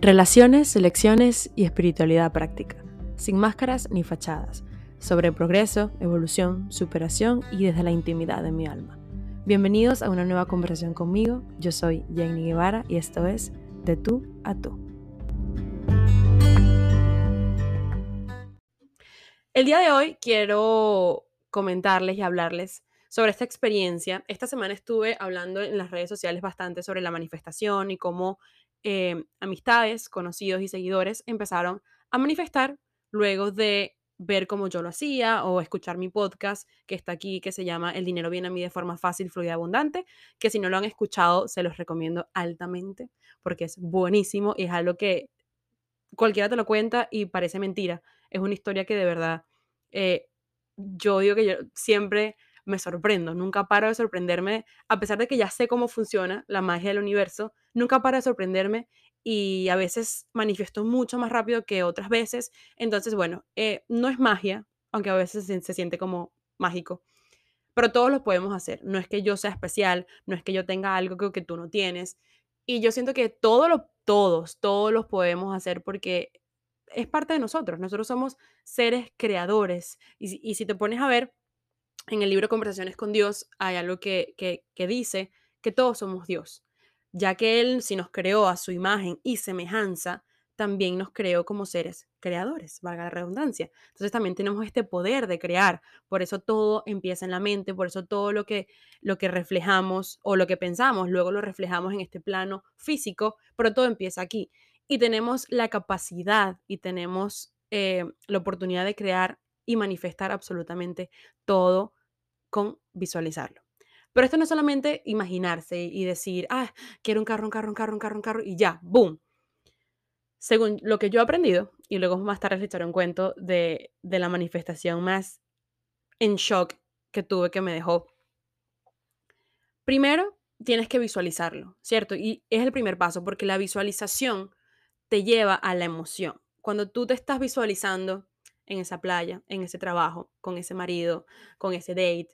Relaciones, selecciones y espiritualidad práctica, sin máscaras ni fachadas, sobre progreso, evolución, superación y desde la intimidad de mi alma. Bienvenidos a una nueva conversación conmigo, yo soy Jenny Guevara y esto es De tú a tú. El día de hoy quiero comentarles y hablarles sobre esta experiencia. Esta semana estuve hablando en las redes sociales bastante sobre la manifestación y cómo eh, amistades, conocidos y seguidores empezaron a manifestar luego de ver cómo yo lo hacía o escuchar mi podcast que está aquí, que se llama El dinero viene a mí de forma fácil, fluida y abundante, que si no lo han escuchado, se los recomiendo altamente porque es buenísimo y es algo que cualquiera te lo cuenta y parece mentira. Es una historia que de verdad, eh, yo digo que yo siempre me sorprendo, nunca paro de sorprenderme, a pesar de que ya sé cómo funciona la magia del universo, nunca paro de sorprenderme y a veces manifiesto mucho más rápido que otras veces. Entonces, bueno, eh, no es magia, aunque a veces se, siente como mágico, pero todos lo podemos hacer. No es que yo sea especial, no es que yo tenga algo que, tú no tienes. Y yo siento que todos, lo, todos, todos los podemos hacer porque es parte de nosotros. Nosotros somos seres creadores. Y, y si te pones a ver, en el libro Conversaciones con Dios hay algo que, que, dice que todos somos Dios, ya que Él, si nos creó a su imagen y semejanza, también nos creó como seres creadores, valga la redundancia. Entonces también tenemos este poder de crear, por eso todo empieza en la mente, por eso todo lo que, lo que reflejamos o lo que pensamos, luego lo reflejamos en este plano físico, pero todo empieza aquí. Y tenemos la capacidad y tenemos eh, la oportunidad de crear y manifestar absolutamente todo con visualizarlo. Pero esto no es solamente imaginarse y decir, ah, quiero un carro, un carro, un carro, un carro, un carro, y ya, boom. Según lo que yo he aprendido, y luego más tarde les echaré un cuento de, de la manifestación más en shock que tuve que me dejó. Primero, tienes que visualizarlo, ¿cierto? Y es el primer paso, porque la visualización te lleva a la emoción. Cuando tú te estás visualizando en esa playa, en ese trabajo, con ese marido, con ese date.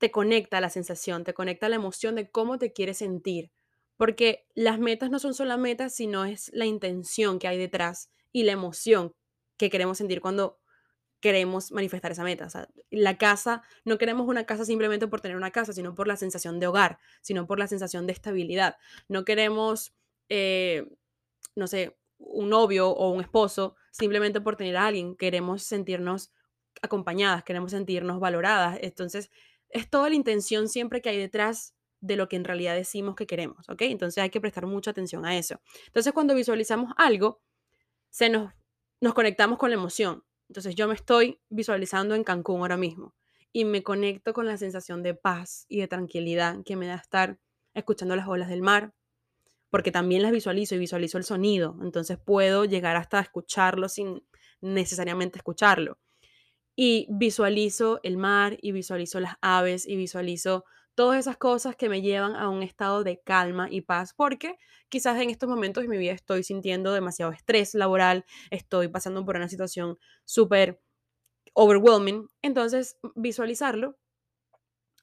Te conecta la sensación, te conecta la emoción de cómo te quieres sentir. Porque las metas no son solo metas, sino es la intención que hay detrás y la emoción que queremos sentir cuando queremos manifestar esa meta. O sea, la casa, no queremos una casa simplemente por tener una casa, sino por la sensación de hogar, sino por la sensación de estabilidad. No queremos, eh, no sé, un novio o un esposo simplemente por tener a alguien, queremos sentirnos acompañadas, queremos sentirnos valoradas. Entonces, es toda la intención siempre que hay detrás de lo que en realidad decimos que queremos, ¿ok? Entonces hay que prestar mucha atención a eso. Entonces, cuando visualizamos algo, se nos, nos conectamos con la emoción. Entonces, yo me estoy visualizando en Cancún ahora mismo y me conecto con la sensación de paz y de tranquilidad que me da estar escuchando las olas del mar, porque también las visualizo y visualizo el sonido, entonces puedo llegar hasta escucharlo sin necesariamente escucharlo. Y visualizo el mar y visualizo las aves y visualizo todas esas cosas que me llevan a un estado de calma y paz, porque quizás en estos momentos de mi vida estoy sintiendo demasiado estrés laboral, estoy pasando por una situación súper overwhelming, entonces visualizarlo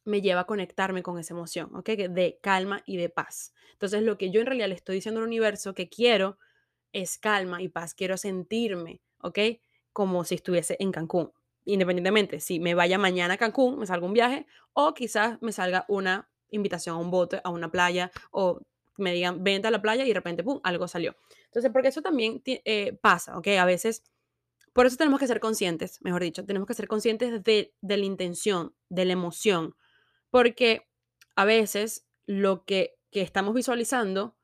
me lleva a conectarme con esa emoción, ¿ok? De calma y de paz. Entonces, lo que yo en realidad le estoy diciendo al universo que quiero es calma y paz. Quiero sentirme, ¿ok? Como si estuviese en Cancún. Independientemente, si me vaya mañana a Cancún, me salga un viaje, o quizás me salga una invitación a un bote, a una playa, o me digan, vente a la playa y de repente, ¡pum!, algo salió. Entonces, porque eso también eh, pasa, ¿ok? A veces, por eso tenemos que ser conscientes, mejor dicho, tenemos que ser conscientes de, de la intención, de la emoción, porque a veces lo que, estamos visualizando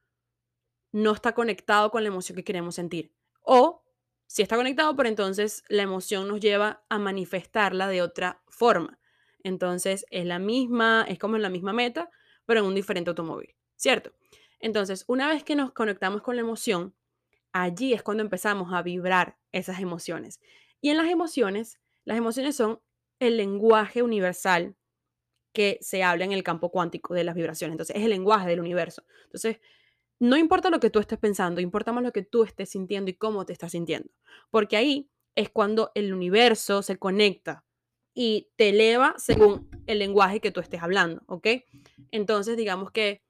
no está conectado con la emoción que queremos sentir. O si está conectado, pero entonces la emoción nos lleva a manifestarla de otra forma. Entonces es la misma, es como en la misma meta, pero en un diferente automóvil, ¿cierto? Entonces, una vez que nos conectamos con la emoción, allí es cuando empezamos a vibrar esas emociones. Y en las emociones, las emociones son el lenguaje universal que se habla en el campo cuántico de las vibraciones. Entonces, es el lenguaje del universo. Entonces, no importa lo que tú estés pensando, importa más lo que tú estés sintiendo y cómo te estás sintiendo. Porque ahí es cuando el universo se conecta y te eleva según el lenguaje que tú estés hablando, ¿ok? Entonces, digamos que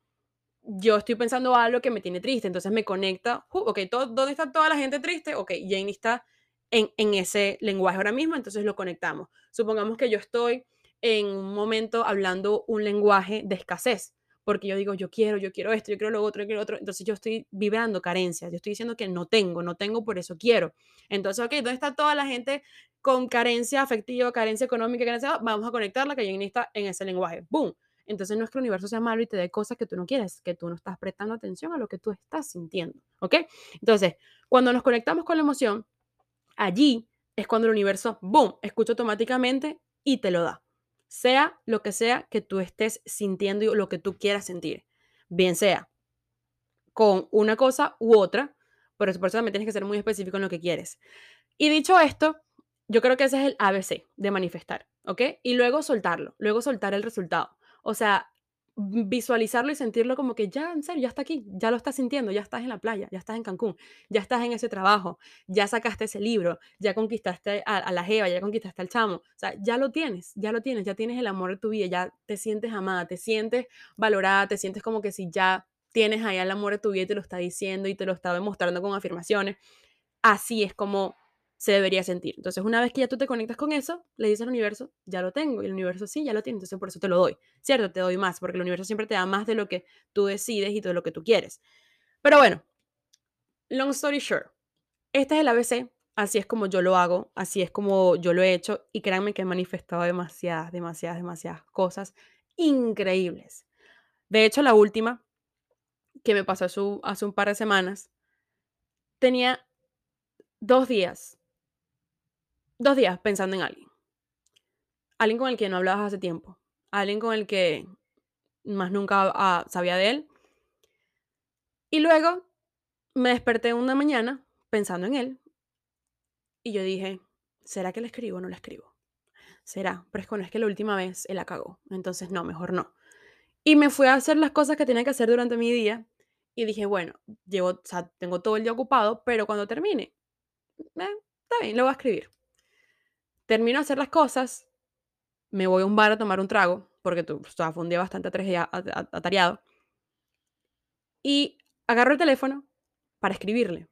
yo estoy pensando algo que me tiene triste, entonces me conecta, ok, todo, ¿dónde está toda la gente triste? Ok, Jane está en, en ese lenguaje ahora mismo, entonces lo conectamos. Supongamos que yo estoy en un momento hablando un lenguaje de escasez, porque yo digo, yo quiero, yo quiero esto, yo quiero lo otro, yo quiero lo otro, entonces yo estoy vibrando carencias, yo estoy diciendo que no tengo, no tengo, por eso quiero. Entonces, ok, ¿dónde está toda la gente con carencia afectiva, carencia económica, carencia? Vamos a conectarla, que Jane está en ese lenguaje. ¡Boom! Entonces nuestro universo sea malo y te dé cosas que tú no quieres, que tú no estás prestando atención a lo que tú estás sintiendo, ¿ok? Entonces, cuando nos conectamos con la emoción, allí es cuando el universo, boom, escucha automáticamente y te lo da. Sea lo que sea que tú estés sintiendo y lo que tú quieras sentir. Bien sea con una cosa u otra, pero por eso también tienes que ser muy específico en lo que quieres. Y dicho esto, yo creo que ese es el ABC de manifestar, ¿ok? Y luego soltarlo, luego soltar el resultado. O sea, visualizarlo y sentirlo como que ya, en serio, ya está aquí, ya lo estás sintiendo, ya estás en la playa, ya estás en Cancún, ya estás en ese trabajo, ya sacaste ese libro, ya conquistaste a, la Jeva, ya conquistaste al chamo, o sea, ya lo tienes, ya lo tienes, ya tienes el amor de tu vida, ya te sientes amada, te sientes valorada, te sientes como que si ya tienes ahí el amor de tu vida y te lo está diciendo y te lo está demostrando con afirmaciones, así es como se debería sentir. Entonces, una vez que ya tú te conectas con eso, le dices al universo, ya lo tengo, y el universo sí, ya lo tiene, entonces por eso te lo doy, ¿cierto? Te doy más, porque el universo siempre te da más de lo que tú decides y de lo que tú quieres. Pero bueno, long story short, este es el ABC, así es como yo lo hago, así es como yo lo he hecho, y créanme que he manifestado demasiadas, demasiadas, demasiadas cosas increíbles. De hecho, la última que me pasó hace un par de semanas, tenía dos días dos días pensando en alguien. Alguien con el que no hablabas hace tiempo. Alguien con el que más nunca ah, sabía de él. Y luego me desperté una mañana pensando en él. Y yo dije, ¿será que le escribo o no le escribo? Será, pero es que no es que la última vez él la cagó. Entonces no, mejor no. Y me fui a hacer las cosas que tenía que hacer durante mi día. Y dije, bueno, llevo, o sea, tengo todo el día ocupado, pero cuando termine, eh, está bien, lo voy a escribir. Termino de hacer las cosas, me voy a un bar a tomar un trago, porque tú, o fue un día bastante atareado, y agarro el teléfono para escribirle.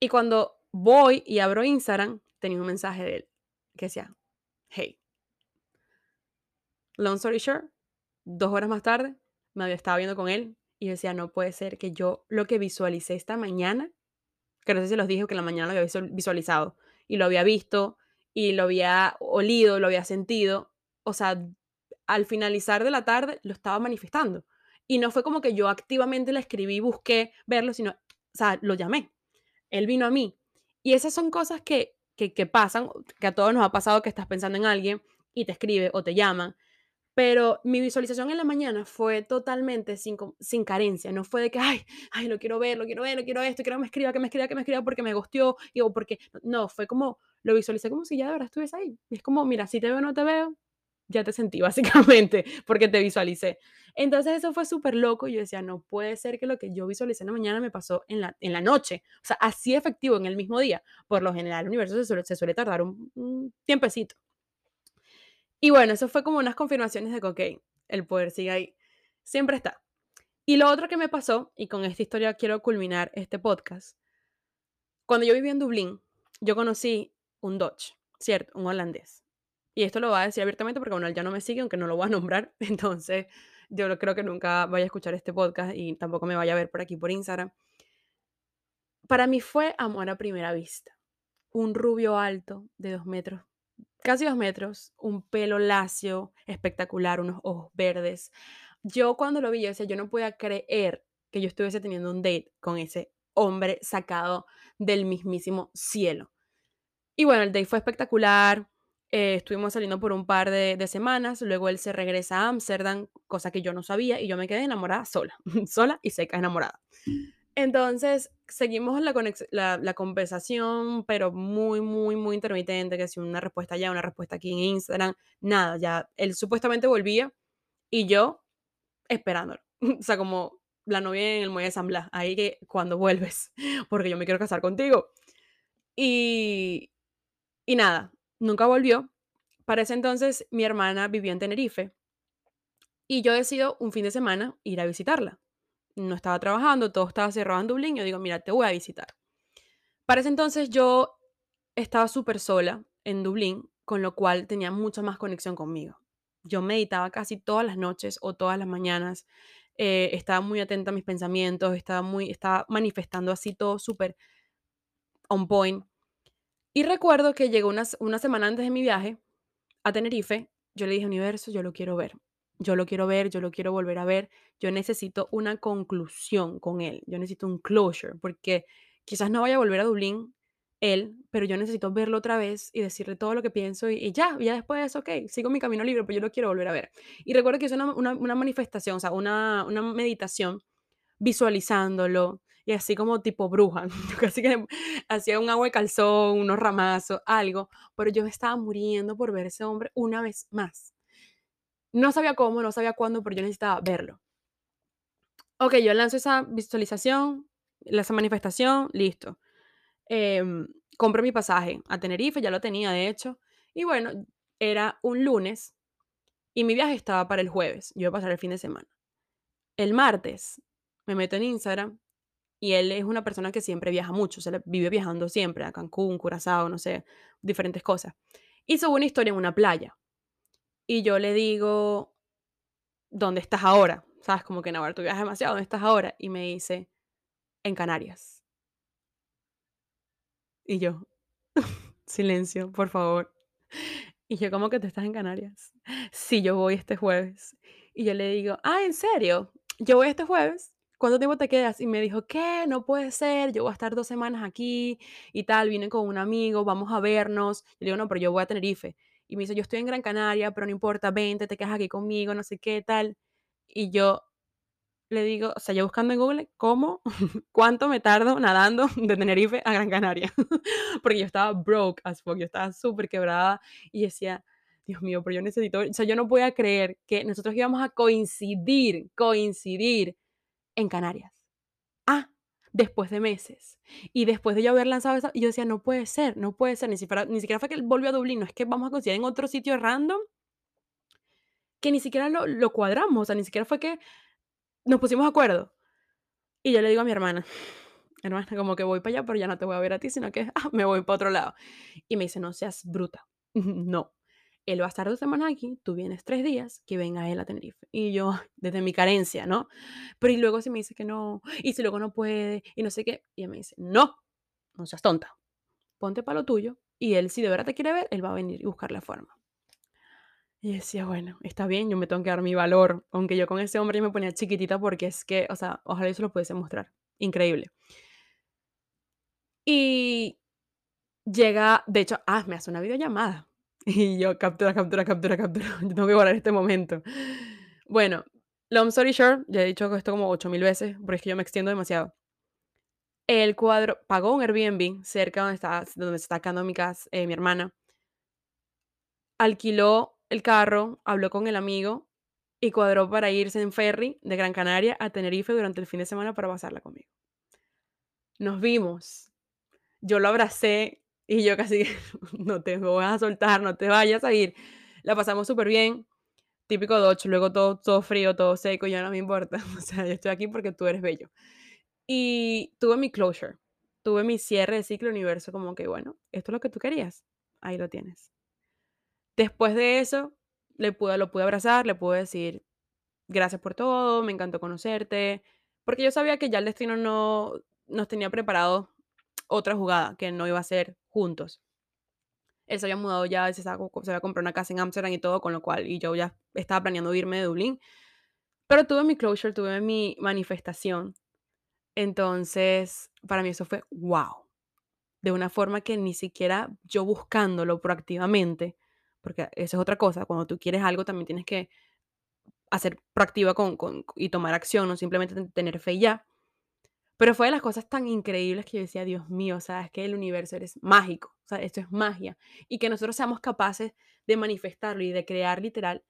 Y cuando voy y abro Instagram, tenía un mensaje de él que decía, hey, long story short, dos horas más tarde, me había estado viendo con él y decía, no puede ser que yo lo que visualicé esta mañana, que no sé si los dije que la mañana lo había visualizado y lo había visto y lo había olido, lo había sentido, o sea, al finalizar de la tarde lo estaba manifestando. Y no fue como que yo activamente la escribí, busqué verlo, sino, o sea, lo llamé. Él vino a mí. Y esas son cosas que, que, pasan, que a todos nos ha pasado que estás pensando en alguien y te escribe o te llaman pero mi visualización en la mañana fue totalmente sin, sin carencia, no fue de que, ay, ay, lo quiero ver, lo quiero ver, lo quiero esto, quiero que me escriba, que me escriba, que me escriba porque me gustió, o porque, no, fue como, lo visualicé como si ya de verdad estuviese ahí. es como, mira, si te veo o no te veo, ya te sentí básicamente, porque te visualicé. Entonces eso fue súper loco y yo decía, no puede ser que lo que yo visualicé en la mañana me pasó en la, en la noche. O sea, así efectivo en el mismo día. Por lo general, el universo se suele, se suele tardar un, un tiempecito. Y bueno, eso fue como unas confirmaciones de que, el poder sigue ahí. Siempre está. Y lo otro que me pasó, y con esta historia quiero culminar este podcast, cuando yo vivía en Dublín, yo conocí un Dutch, ¿cierto? Un holandés. Y esto lo voy a decir abiertamente porque bueno, él ya no me sigue, aunque no lo voy a nombrar. Entonces, yo creo que nunca vaya a escuchar este podcast y tampoco me vaya a ver por aquí por Instagram. Para mí fue amor a primera vista. Un rubio alto de dos metros casi dos metros, un pelo lacio, espectacular, unos ojos verdes. Yo cuando lo vi, yo decía, yo no podía creer que yo estuviese teniendo un date con ese hombre sacado del mismísimo cielo. Y bueno, el date fue espectacular. Eh, estuvimos saliendo por un par de, de, semanas. Luego él se regresa a Ámsterdam, cosa que yo no sabía, y yo me quedé enamorada sola, sola y seca enamorada. Entonces, seguimos la, la, conversación, pero muy, muy, muy intermitente, que si una respuesta allá, una respuesta aquí en Instagram, nada, ya él supuestamente volvía y yo esperándolo. o sea, como la novia en el muelle de San Blas, ahí que cuando vuelves, porque yo me quiero casar contigo. Y, y nada, nunca volvió. Para ese entonces mi hermana vivía en Tenerife y yo decido un fin de semana ir a visitarla. no estaba trabajando, todo estaba cerrado en Dublín, yo digo, mira, te voy a visitar. Para ese entonces yo estaba súper sola en Dublín, con lo cual tenía mucha más conexión conmigo. Yo meditaba casi todas las noches o todas las mañanas, eh, estaba muy atenta a mis pensamientos, estaba, muy, estaba manifestando así todo súper on point. Y recuerdo que llegó una, una semana antes de mi viaje a Tenerife, yo le dije, universo, yo lo quiero ver. Yo lo quiero ver, yo lo quiero volver a ver. Yo necesito una conclusión con él. Yo necesito un closure, porque quizás no vaya a volver a Dublín él, pero yo necesito verlo otra vez y decirle todo lo que pienso y, ya, ya después, ok, sigo mi camino libre, pero yo lo quiero volver a ver. Y recuerdo que hice una, una, manifestación, o sea, una, una meditación visualizándolo y así como tipo bruja, casi que hacía un agua de calzón, unos ramazos, algo, pero yo estaba muriendo por ver ese hombre una vez más. No sabía cómo, no sabía cuándo, pero yo necesitaba verlo. Ok, yo lanzo esa visualización, esa manifestación, listo. Eh, compré mi pasaje a Tenerife, ya lo tenía de hecho. Y bueno, era un lunes y mi viaje estaba para el jueves. Yo iba a pasar el fin de semana. El martes me meto en Instagram y él es una persona que siempre viaja mucho, se vive viajando siempre a Cancún, Curazao, no sé, diferentes cosas. Hizo una historia en una playa. Y yo le digo, ¿dónde estás ahora? ¿Sabes? Como que Navarro, tú viajas demasiado, ¿dónde estás ahora? Y me dice, en Canarias. Y yo, silencio, por favor. Y yo, ¿cómo que tú estás en Canarias? Sí, yo voy este jueves. Y yo le digo, ah, ¿en serio? Yo voy este jueves. ¿Cuánto tiempo te quedas? Y me dijo, ¿qué? No puede ser, yo voy a estar dos semanas aquí y tal, vine con un amigo, vamos a vernos. Y le digo, no, pero yo voy a Tenerife. Y me dice, yo estoy en Gran Canaria, pero no importa, vente, te quedas aquí conmigo, no sé qué tal. Y yo le digo, o sea, yo buscando en Google, ¿cómo? ¿Cuánto me tardo nadando de Tenerife a Gran Canaria? Porque yo estaba broke as fuck, yo estaba súper quebrada y decía, Dios mío, pero yo necesito, o sea, yo no podía creer que nosotros íbamos a coincidir, coincidir en Canarias. Ah, después de meses. Y después de yo haber lanzado esa, yo decía, no puede ser, no puede ser, ni siquiera, ni siquiera fue que volvió a Dublín, no es que vamos a coincidir en otro sitio random, que ni siquiera lo, lo cuadramos, o sea, ni siquiera fue que nos pusimos de acuerdo. Y yo le digo a mi hermana, hermana, como que voy para allá, pero ya no te voy a ver a ti, sino que ah, me voy para otro lado. Y me dice, no seas bruta. no. Él va a estar dos semanas aquí, tú vienes tres días, que venga él a Tenerife. Y yo, desde mi carencia, ¿no? Pero y luego si me dice que no, y si luego no puede, y no sé qué, y ella me dice, no, no seas tonta, ponte para lo tuyo, y él, si de verdad te quiere ver, él va a venir y buscar la forma. Y decía, bueno, está bien, yo me tengo que dar mi valor, aunque yo con ese hombre yo me ponía chiquitita porque es que, o sea, ojalá eso lo pudiese mostrar. Increíble. Y llega, de hecho, ah, me hace una videollamada. Y yo, captura, captura, captura, captura. Yo tengo que guardar este momento. Bueno, long story short, ya he dicho esto como 8000 veces, porque es que yo me extiendo demasiado. El cuadro pagó un Airbnb cerca donde, está, donde se está quedando mi casa, eh, mi hermana. Alquiló el carro, habló con el amigo y cuadró para irse en ferry de Gran Canaria a Tenerife durante el fin de semana para pasarla conmigo. Nos vimos. Yo lo abracé y yo casi, no te voy a soltar, no te vayas a ir. La pasamos súper bien. Típico Dodge, luego todo, todo frío, todo seco, ya no me importa. O sea, yo estoy aquí porque tú eres bello. Y tuve mi closure, tuve mi cierre de ciclo universo, como que, bueno, esto es lo que tú querías, ahí lo tienes. Después de eso, le pude, lo pude abrazar, le pude decir, gracias por todo, me encantó conocerte, porque yo sabía que ya el destino no nos tenía preparado otra jugada, que no iba a ser juntos. Él se había mudado ya, se, había comprado una casa en Amsterdam y todo, con lo cual, y yo ya estaba planeando irme de Dublín. Pero tuve mi closure, tuve mi manifestación. Entonces, para mí eso fue wow. De una forma que ni siquiera yo buscándolo proactivamente, porque esa es otra cosa, cuando tú quieres algo también tienes que hacer proactiva con, y tomar acción, no simplemente tener fe y ya. Pero fue de las cosas tan increíbles que yo decía, Dios mío, o sea, es que el universo eres mágico, o sea, esto es magia. Y que nosotros seamos capaces de manifestarlo y de crear literal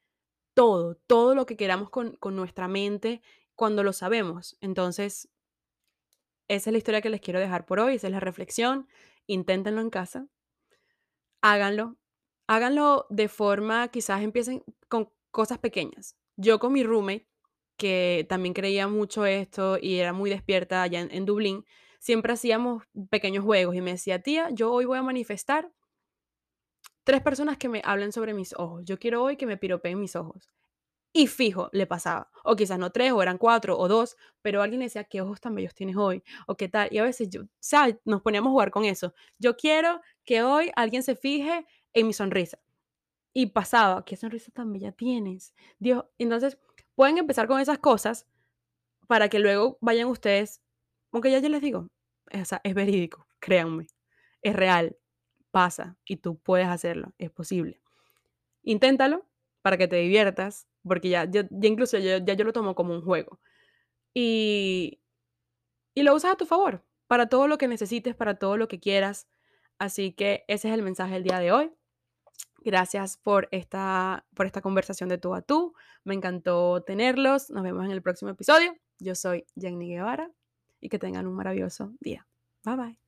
todo, todo lo que queramos con, con nuestra mente cuando lo sabemos. Entonces, esa es la historia que les quiero dejar por hoy, esa es la reflexión. Inténtenlo en casa, háganlo, háganlo de forma, quizás empiecen con cosas pequeñas. Yo con mi roommate, que también creía mucho esto y era muy despierta allá en, Dublín, siempre hacíamos pequeños juegos y me decía, tía, yo hoy voy a manifestar tres personas que me hablen sobre mis ojos. Yo quiero hoy que me piropeen mis ojos. Y fijo, le pasaba. O quizás no tres, o eran cuatro, o dos, pero alguien decía, ¿qué ojos tan bellos tienes hoy? O qué tal. Y a veces yo, ¿sabes? Nos poníamos a jugar con eso. Yo quiero que hoy alguien se fije en mi sonrisa. Y pasaba, ¿qué sonrisa tan bella tienes? Dios, entonces pueden empezar con esas cosas para que luego vayan ustedes, aunque ya les digo, es, es verídico, créanme, es real, pasa y tú puedes hacerlo, es posible. Inténtalo para que te diviertas, porque ya, ya, incluso ya, ya yo lo tomo como un juego. Y, y lo usas a tu favor, para todo lo que necesites, para todo lo que quieras. Así que ese es el mensaje del día de hoy. Gracias por esta, por esta conversación de tú a tú. Me encantó tenerlos. Nos vemos en el próximo episodio. Yo soy Jenny Guevara y que tengan un maravilloso día. Bye bye.